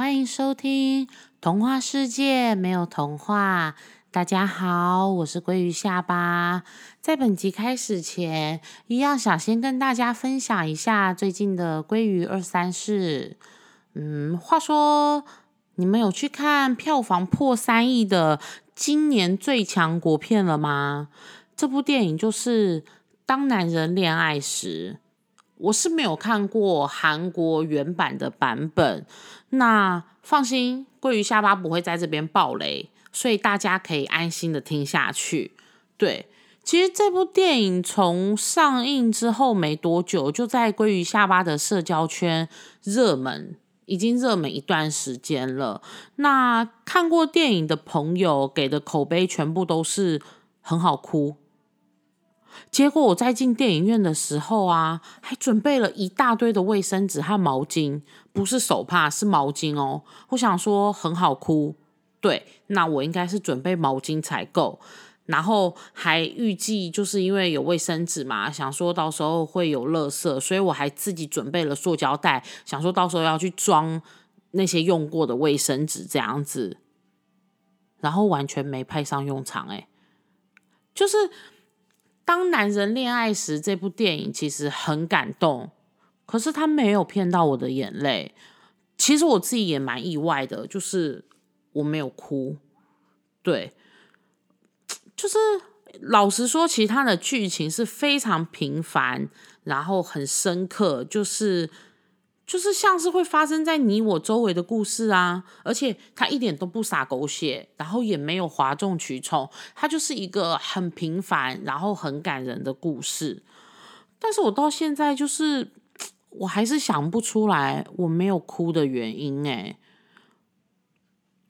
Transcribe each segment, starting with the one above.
欢迎收听《童话世界没有童话》。大家好，我是鲑鱼下巴。在本集开始前，一样想先跟大家分享一下最近的鲑鱼二三事。嗯，话说你们有去看票房破三亿的今年最强国片了吗？这部电影就是《当男人恋爱时》。我是没有看过韩国原版的版本，那放心，鲑鱼下巴不会在这边爆雷，所以大家可以安心的听下去。对，其实这部电影从上映之后没多久，就在鲑鱼下巴的社交圈热门，已经热门一段时间了。那看过电影的朋友给的口碑全部都是很好哭。结果我在进电影院的时候啊，还准备了一大堆的卫生纸和毛巾，不是手帕，是毛巾哦。我想说很好哭，对，那我应该是准备毛巾才够。然后还预计就是因为有卫生纸嘛，想说到时候会有垃圾，所以我还自己准备了塑胶袋，想说到时候要去装那些用过的卫生纸这样子。然后完全没派上用场，哎，就是。当男人恋爱时，这部电影其实很感动，可是他没有骗到我的眼泪。其实我自己也蛮意外的，就是我没有哭。对，就是老实说，其他的剧情是非常平凡，然后很深刻，就是。就是像是会发生在你我周围的故事啊，而且他一点都不洒狗血，然后也没有哗众取宠，它就是一个很平凡，然后很感人的故事。但是我到现在就是我还是想不出来我没有哭的原因哎，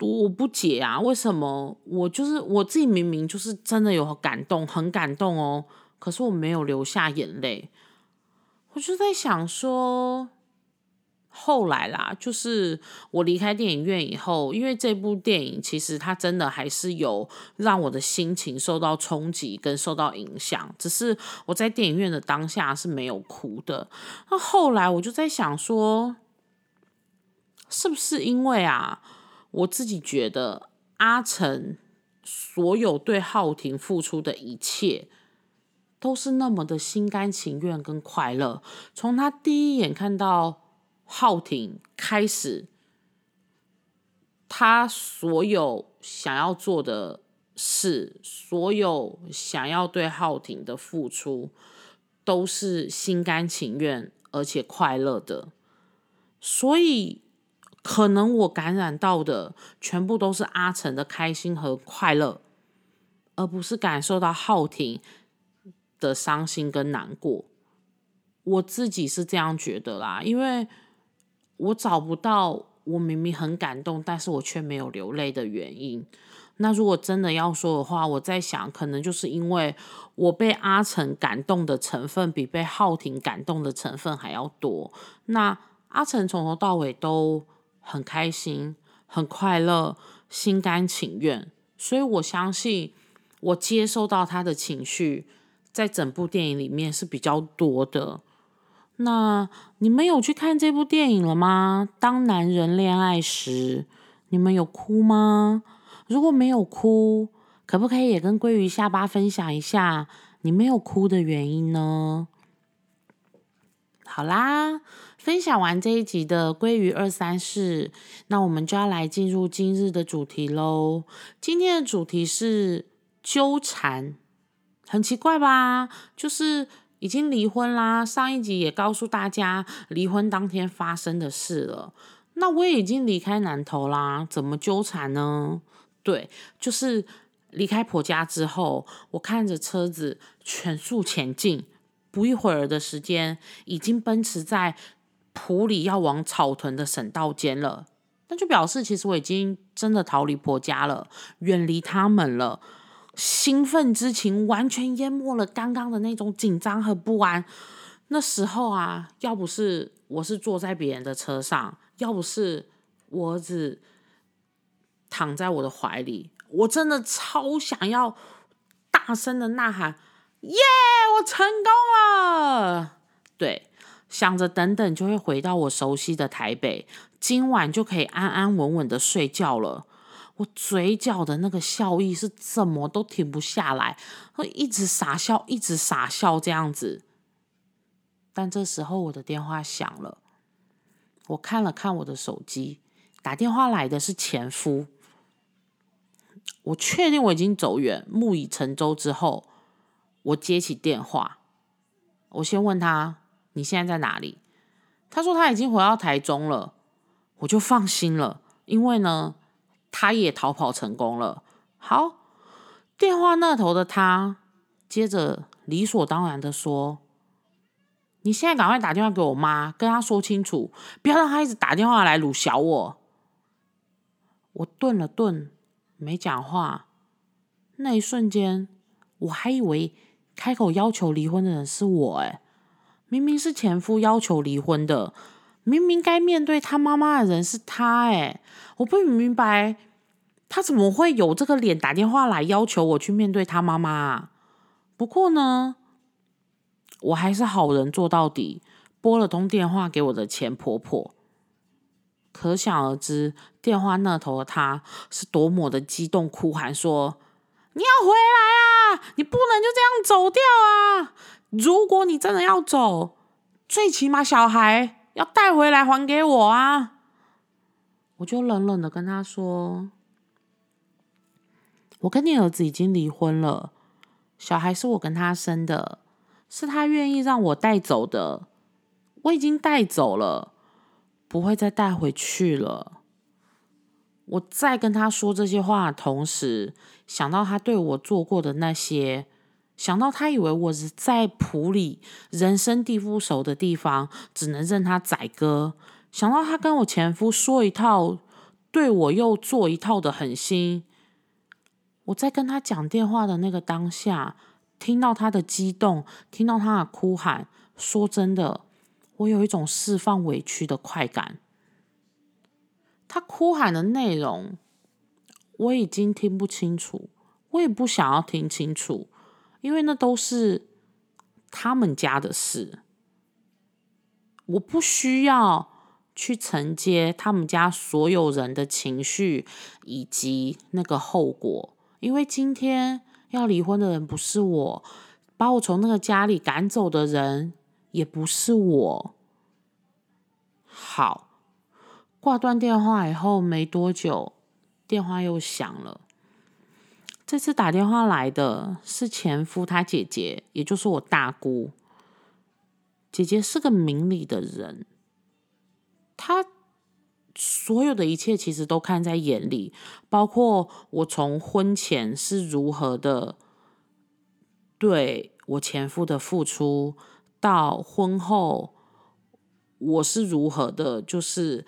我不解啊，为什么我就是我自己明明就是真的有感动，很感动哦，可是我没有流下眼泪，我就在想说。后来啦，就是我离开电影院以后，因为这部电影其实它真的还是有让我的心情受到冲击跟受到影响，只是我在电影院的当下是没有哭的。那后来我就在想说，是不是因为啊，我自己觉得阿成所有对浩庭付出的一切，都是那么的心甘情愿跟快乐，从他第一眼看到。浩廷开始，他所有想要做的事，所有想要对浩廷的付出，都是心甘情愿而且快乐的。所以，可能我感染到的全部都是阿成的开心和快乐，而不是感受到浩廷的伤心跟难过。我自己是这样觉得啦，因为。我找不到我明明很感动，但是我却没有流泪的原因。那如果真的要说的话，我在想，可能就是因为我被阿成感动的成分比被浩廷感动的成分还要多。那阿成从头到尾都很开心、很快乐、心甘情愿，所以我相信我接受到他的情绪，在整部电影里面是比较多的。那你们有去看这部电影了吗？当男人恋爱时，你们有哭吗？如果没有哭，可不可以也跟鲑鱼下巴分享一下你没有哭的原因呢？好啦，分享完这一集的鲑鱼二三事，那我们就要来进入今日的主题喽。今天的主题是纠缠，很奇怪吧？就是。已经离婚啦，上一集也告诉大家离婚当天发生的事了。那我也已经离开南头啦，怎么纠缠呢？对，就是离开婆家之后，我看着车子全速前进，不一会儿的时间，已经奔驰在埔里要往草屯的省道间了。那就表示其实我已经真的逃离婆家了，远离他们了。兴奋之情完全淹没了刚刚的那种紧张和不安。那时候啊，要不是我是坐在别人的车上，要不是我儿子躺在我的怀里，我真的超想要大声的呐喊：“耶！我成功了！”对，想着等等就会回到我熟悉的台北，今晚就可以安安稳稳的睡觉了。我嘴角的那个笑意是怎么都停不下来，会一直傻笑，一直傻笑这样子。但这时候我的电话响了，我看了看我的手机，打电话来的是前夫。我确定我已经走远，木已成舟之后，我接起电话，我先问他：“你现在在哪里？”他说他已经回到台中了，我就放心了，因为呢。他也逃跑成功了。好，电话那头的他接着理所当然的说：“你现在赶快打电话给我妈，跟她说清楚，不要让她一直打电话来辱小我。”我顿了顿，没讲话。那一瞬间，我还以为开口要求离婚的人是我，哎，明明是前夫要求离婚的。明明该面对他妈妈的人是他，哎，我不明白他怎么会有这个脸打电话来要求我去面对他妈妈。不过呢，我还是好人做到底，拨了通电话给我的前婆婆。可想而知，电话那头的他是多么的激动，哭喊说：“你要回来啊！你不能就这样走掉啊！如果你真的要走，最起码小孩。”要带回来还给我啊！我就冷冷的跟他说：“我跟你儿子已经离婚了，小孩是我跟他生的，是他愿意让我带走的，我已经带走了，不会再带回去了。”我在跟他说这些话的同时，想到他对我做过的那些。想到他以为我是在普里人生地不熟的地方，只能任他宰割。想到他跟我前夫说一套，对我又做一套的狠心。我在跟他讲电话的那个当下，听到他的激动，听到他的哭喊。说真的，我有一种释放委屈的快感。他哭喊的内容我已经听不清楚，我也不想要听清楚。因为那都是他们家的事，我不需要去承接他们家所有人的情绪以及那个后果。因为今天要离婚的人不是我，把我从那个家里赶走的人也不是我。好，挂断电话以后没多久，电话又响了。这次打电话来的是前夫他姐姐，也就是我大姑。姐姐是个明理的人，她所有的一切其实都看在眼里，包括我从婚前是如何的对我前夫的付出，到婚后我是如何的，就是。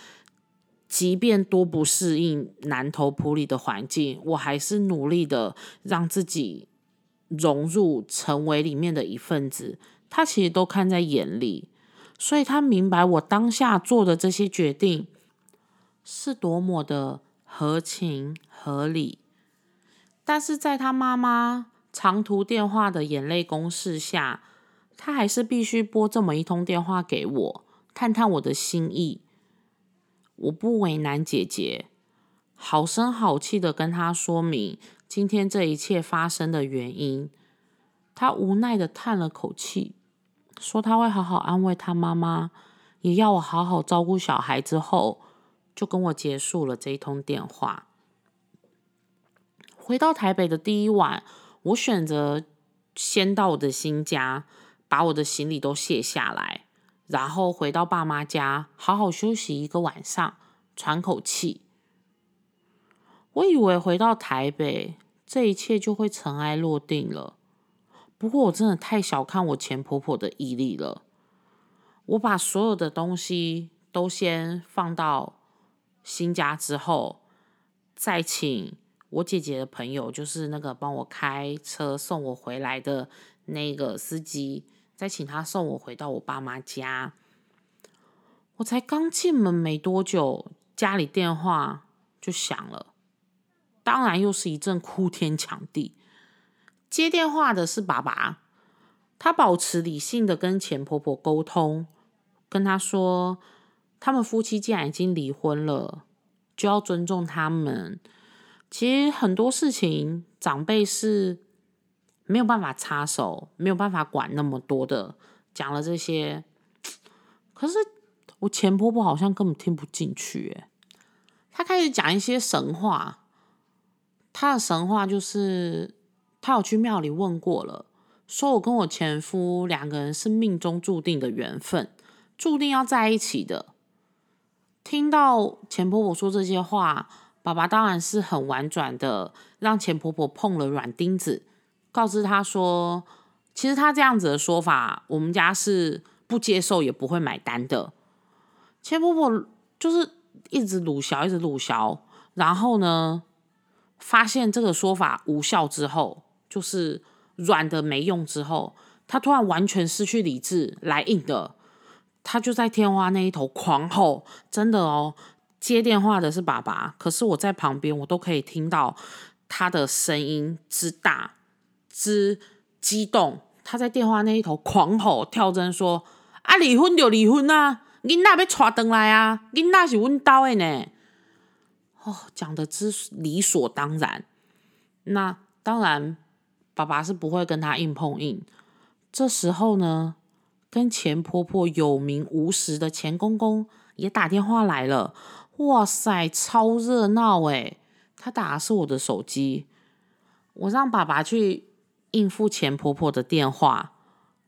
即便多不适应南投埔里的环境，我还是努力的让自己融入，成为里面的一份子。他其实都看在眼里，所以他明白我当下做的这些决定是多么的合情合理。但是在他妈妈长途电话的眼泪攻势下，他还是必须拨这么一通电话给我，探探我的心意。我不为难姐姐，好声好气的跟她说明今天这一切发生的原因。她无奈的叹了口气，说她会好好安慰她妈妈，也要我好好照顾小孩。之后就跟我结束了这一通电话。回到台北的第一晚，我选择先到我的新家，把我的行李都卸下来。然后回到爸妈家，好好休息一个晚上，喘口气。我以为回到台北，这一切就会尘埃落定了。不过我真的太小看我前婆婆的毅力了。我把所有的东西都先放到新家之后，再请我姐姐的朋友，就是那个帮我开车送我回来的那个司机。再请他送我回到我爸妈家。我才刚进门没多久，家里电话就响了，当然又是一阵哭天抢地。接电话的是爸爸，他保持理性的跟前婆婆沟通，跟他说他们夫妻既然已经离婚了，就要尊重他们。其实很多事情，长辈是没有办法插手，没有办法管那么多的。讲了这些，可是我前婆婆好像根本听不进去，诶，她开始讲一些神话。她的神话就是，她有去庙里问过了，说我跟我前夫两个人是命中注定的缘分，注定要在一起的。听到前婆婆说这些话，爸爸当然是很婉转的，让前婆婆碰了软钉子，告知他说，其实他这样子的说法，我们家是不接受也不会买单的。千婆婆就是一直鲁小，一直鲁小，然后呢，发现这个说法无效之后，就是软的没用之后，他突然完全失去理智，来硬的。他就在天花那一头狂吼，真的哦，接电话的是爸爸，可是我在旁边，我都可以听到他的声音之大之激动。他在电话那一头狂吼跳针说：“啊，离婚就离婚啊，囡仔要娶回来啊，囡仔是阮兜的呢。”哦，讲的之理所当然。那当然，爸爸是不会跟他硬碰硬。这时候呢？跟钱婆婆有名无实的钱公公也打电话来了，哇塞，超热闹诶他打的是我的手机，我让爸爸去应付钱婆婆的电话，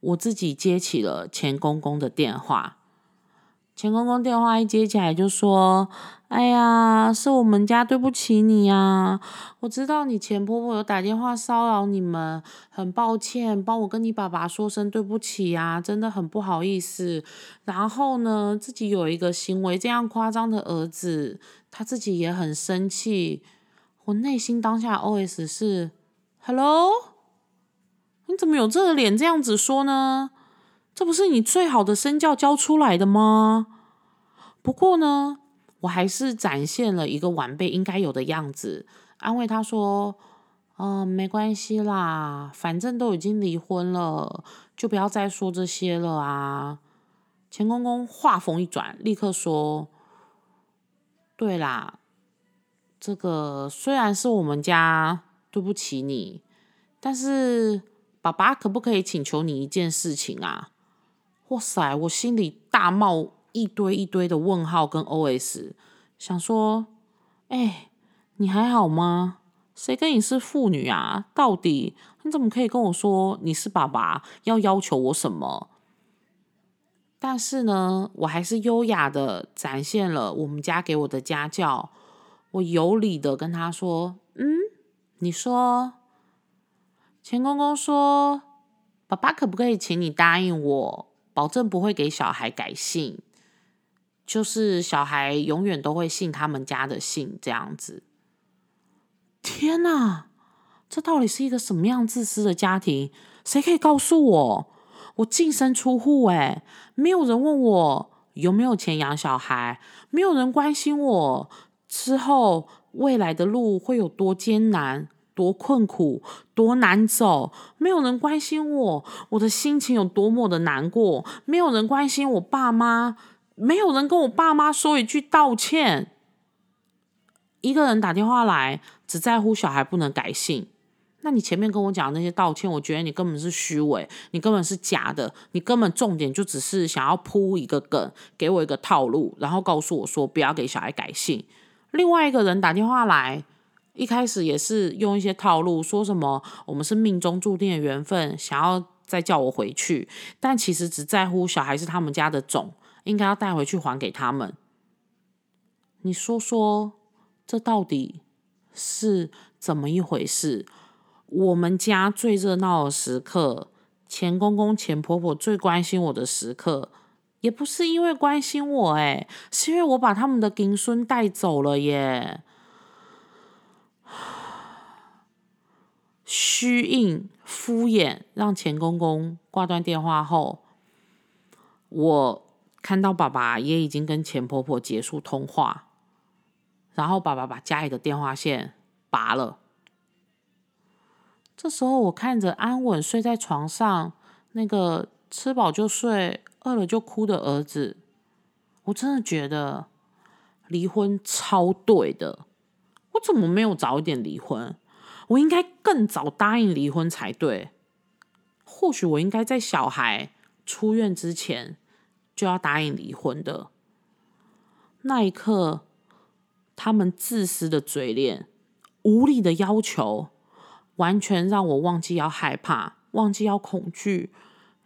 我自己接起了钱公公的电话。钱公公电话一接起来就说：“哎呀，是我们家对不起你呀！我知道你前婆婆有打电话骚扰你们，很抱歉，帮我跟你爸爸说声对不起呀，真的很不好意思。然后呢，自己有一个行为这样夸张的儿子，他自己也很生气。我内心当下 OS 是：Hello，你怎么有这个脸这样子说呢？”这不是你最好的身教教出来的吗？不过呢，我还是展现了一个晚辈应该有的样子，安慰他说：“嗯，没关系啦，反正都已经离婚了，就不要再说这些了啊。”钱公公话锋一转，立刻说：“对啦，这个虽然是我们家对不起你，但是爸爸可不可以请求你一件事情啊？”哇塞！我心里大冒一堆一堆的问号跟 OS，想说：哎，你还好吗？谁跟你是父女啊？到底你怎么可以跟我说你是爸爸？要要求我什么？但是呢，我还是优雅的展现了我们家给我的家教。我有理的跟他说：嗯，你说，钱公公说，爸爸可不可以请你答应我？保证不会给小孩改姓，就是小孩永远都会信他们家的姓这样子。天哪，这到底是一个什么样自私的家庭？谁可以告诉我？我净身出户哎，没有人问我有没有钱养小孩，没有人关心我之后未来的路会有多艰难。多困苦，多难走，没有人关心我，我的心情有多么的难过，没有人关心我爸妈，没有人跟我爸妈说一句道歉。一个人打电话来，只在乎小孩不能改姓，那你前面跟我讲那些道歉，我觉得你根本是虚伪，你根本是假的，你根本重点就只是想要铺一个梗，给我一个套路，然后告诉我说不要给小孩改姓。另外一个人打电话来。一开始也是用一些套路，说什么我们是命中注定的缘分，想要再叫我回去，但其实只在乎小孩是他们家的种，应该要带回去还给他们。你说说，这到底是怎么一回事？我们家最热闹的时刻，钱公公、钱婆婆最关心我的时刻，也不是因为关心我，诶，是因为我把他们的金孙带走了耶。虚应敷衍，让钱公公挂断电话后，我看到爸爸也已经跟钱婆婆结束通话，然后爸爸把家里的电话线拔了。这时候，我看着安稳睡在床上，那个吃饱就睡、饿了就哭的儿子，我真的觉得离婚超对的。我怎么没有早一点离婚？我应该更早答应离婚才对。或许我应该在小孩出院之前就要答应离婚的。那一刻，他们自私的嘴脸、无理的要求，完全让我忘记要害怕，忘记要恐惧，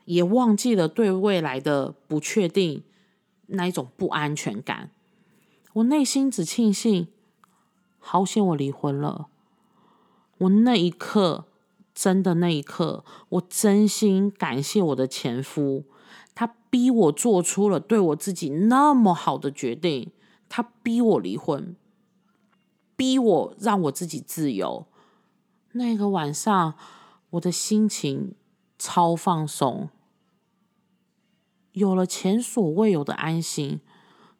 也忘记了对未来的不确定那一种不安全感。我内心只庆幸，好险我离婚了。我那一刻，真的那一刻，我真心感谢我的前夫。他逼我做出了对我自己那么好的决定，他逼我离婚，逼我让我自己自由。那个晚上，我的心情超放松，有了前所未有的安心。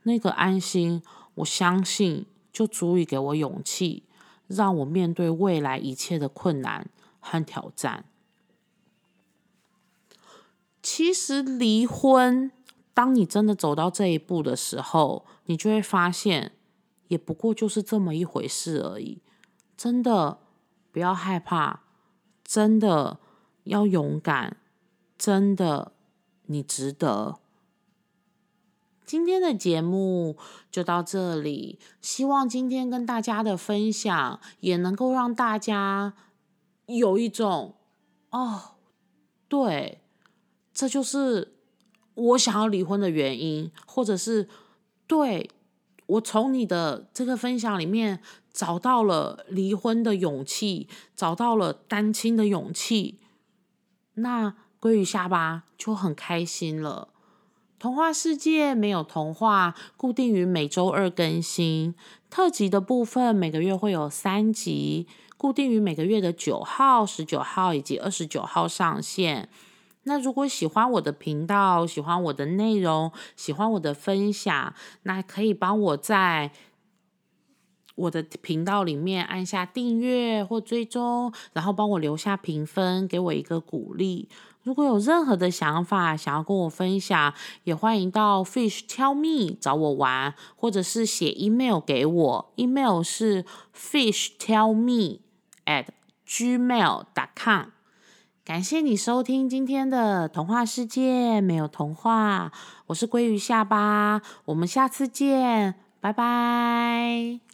那个安心，我相信就足以给我勇气，让我面对未来一切的困难和挑战。其实离婚，当你真的走到这一步的时候，你就会发现，也不过就是这么一回事而已。真的不要害怕，真的要勇敢，真的你值得。今天的节目就到这里，希望今天跟大家的分享也能够让大家有一种哦，对。这就是我想要离婚的原因，或者是对我从你的这个分享里面找到了离婚的勇气，找到了单亲的勇气，那鲑鱼下巴就很开心了。童话世界没有童话，固定于每周二更新，特辑的部分每个月会有三集，固定于每个月的九号、十九号以及二十九号上线。那如果喜欢我的频道，喜欢我的内容，喜欢我的分享，那可以帮我在我的频道里面按下订阅或追踪，然后帮我留下评分，给我一个鼓励。如果有任何的想法想要跟我分享，也欢迎到 Fish Tell Me 找我玩，或者是写 email 给我，email 是 Fish Tell Me at gmail dot com。感谢你收听今天的童话世界，没有童话，我是鲑鱼下巴，我们下次见，拜拜。